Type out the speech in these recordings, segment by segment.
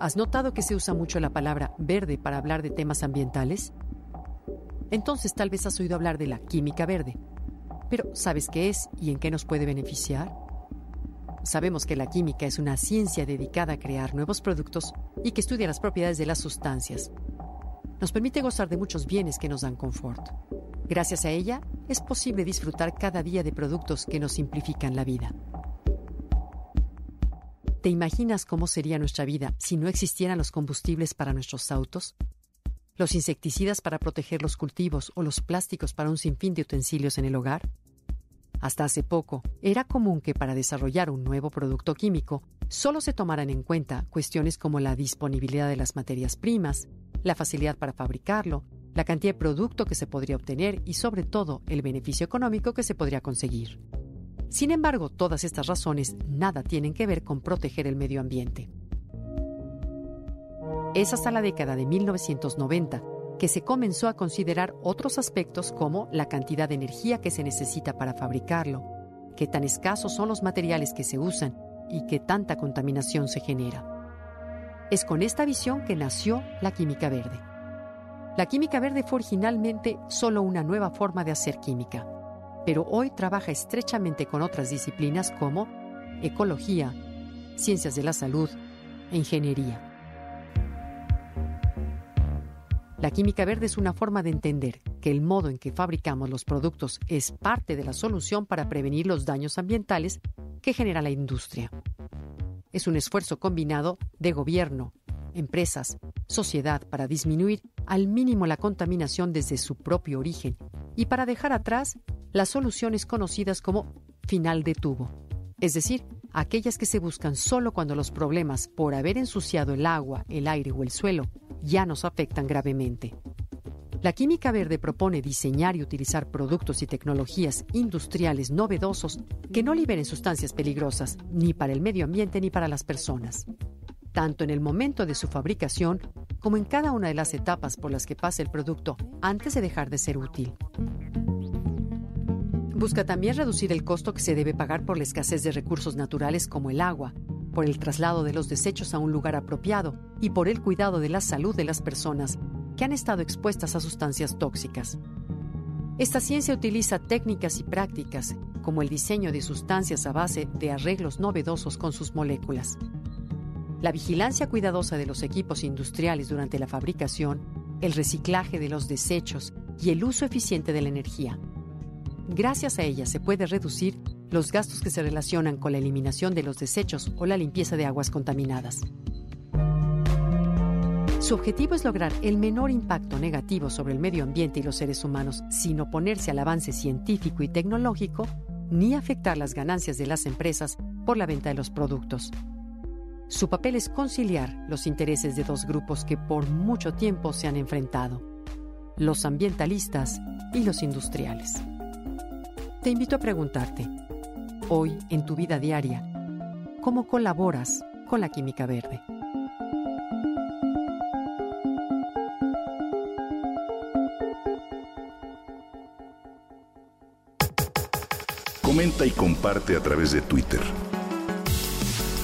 ¿Has notado que se usa mucho la palabra verde para hablar de temas ambientales? Entonces tal vez has oído hablar de la química verde. Pero ¿sabes qué es y en qué nos puede beneficiar? Sabemos que la química es una ciencia dedicada a crear nuevos productos y que estudia las propiedades de las sustancias. Nos permite gozar de muchos bienes que nos dan confort. Gracias a ella, es posible disfrutar cada día de productos que nos simplifican la vida. ¿Te imaginas cómo sería nuestra vida si no existieran los combustibles para nuestros autos? ¿Los insecticidas para proteger los cultivos o los plásticos para un sinfín de utensilios en el hogar? Hasta hace poco, era común que para desarrollar un nuevo producto químico solo se tomaran en cuenta cuestiones como la disponibilidad de las materias primas, la facilidad para fabricarlo, la cantidad de producto que se podría obtener y sobre todo el beneficio económico que se podría conseguir. Sin embargo, todas estas razones nada tienen que ver con proteger el medio ambiente. Es hasta la década de 1990 que se comenzó a considerar otros aspectos como la cantidad de energía que se necesita para fabricarlo, qué tan escasos son los materiales que se usan y qué tanta contaminación se genera. Es con esta visión que nació la química verde. La química verde fue originalmente solo una nueva forma de hacer química pero hoy trabaja estrechamente con otras disciplinas como ecología, ciencias de la salud e ingeniería. La química verde es una forma de entender que el modo en que fabricamos los productos es parte de la solución para prevenir los daños ambientales que genera la industria. Es un esfuerzo combinado de gobierno, empresas, sociedad para disminuir al mínimo la contaminación desde su propio origen y para dejar atrás las soluciones conocidas como final de tubo, es decir, aquellas que se buscan solo cuando los problemas por haber ensuciado el agua, el aire o el suelo ya nos afectan gravemente. La química verde propone diseñar y utilizar productos y tecnologías industriales novedosos que no liberen sustancias peligrosas ni para el medio ambiente ni para las personas. Tanto en el momento de su fabricación como en cada una de las etapas por las que pasa el producto antes de dejar de ser útil. Busca también reducir el costo que se debe pagar por la escasez de recursos naturales como el agua, por el traslado de los desechos a un lugar apropiado y por el cuidado de la salud de las personas que han estado expuestas a sustancias tóxicas. Esta ciencia utiliza técnicas y prácticas como el diseño de sustancias a base de arreglos novedosos con sus moléculas. La vigilancia cuidadosa de los equipos industriales durante la fabricación, el reciclaje de los desechos y el uso eficiente de la energía Gracias a ella se puede reducir los gastos que se relacionan con la eliminación de los desechos o la limpieza de aguas contaminadas. Su objetivo es lograr el menor impacto negativo sobre el medio ambiente y los seres humanos sin oponerse al avance científico y tecnológico ni afectar las ganancias de las empresas por la venta de los productos. Su papel es conciliar los intereses de dos grupos que por mucho tiempo se han enfrentado, los ambientalistas y los industriales. Te invito a preguntarte, hoy en tu vida diaria, ¿cómo colaboras con la química verde? Comenta y comparte a través de Twitter.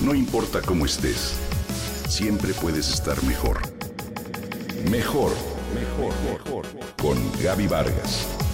No importa cómo estés, siempre puedes estar mejor. Mejor, mejor, mejor. Con Gaby Vargas.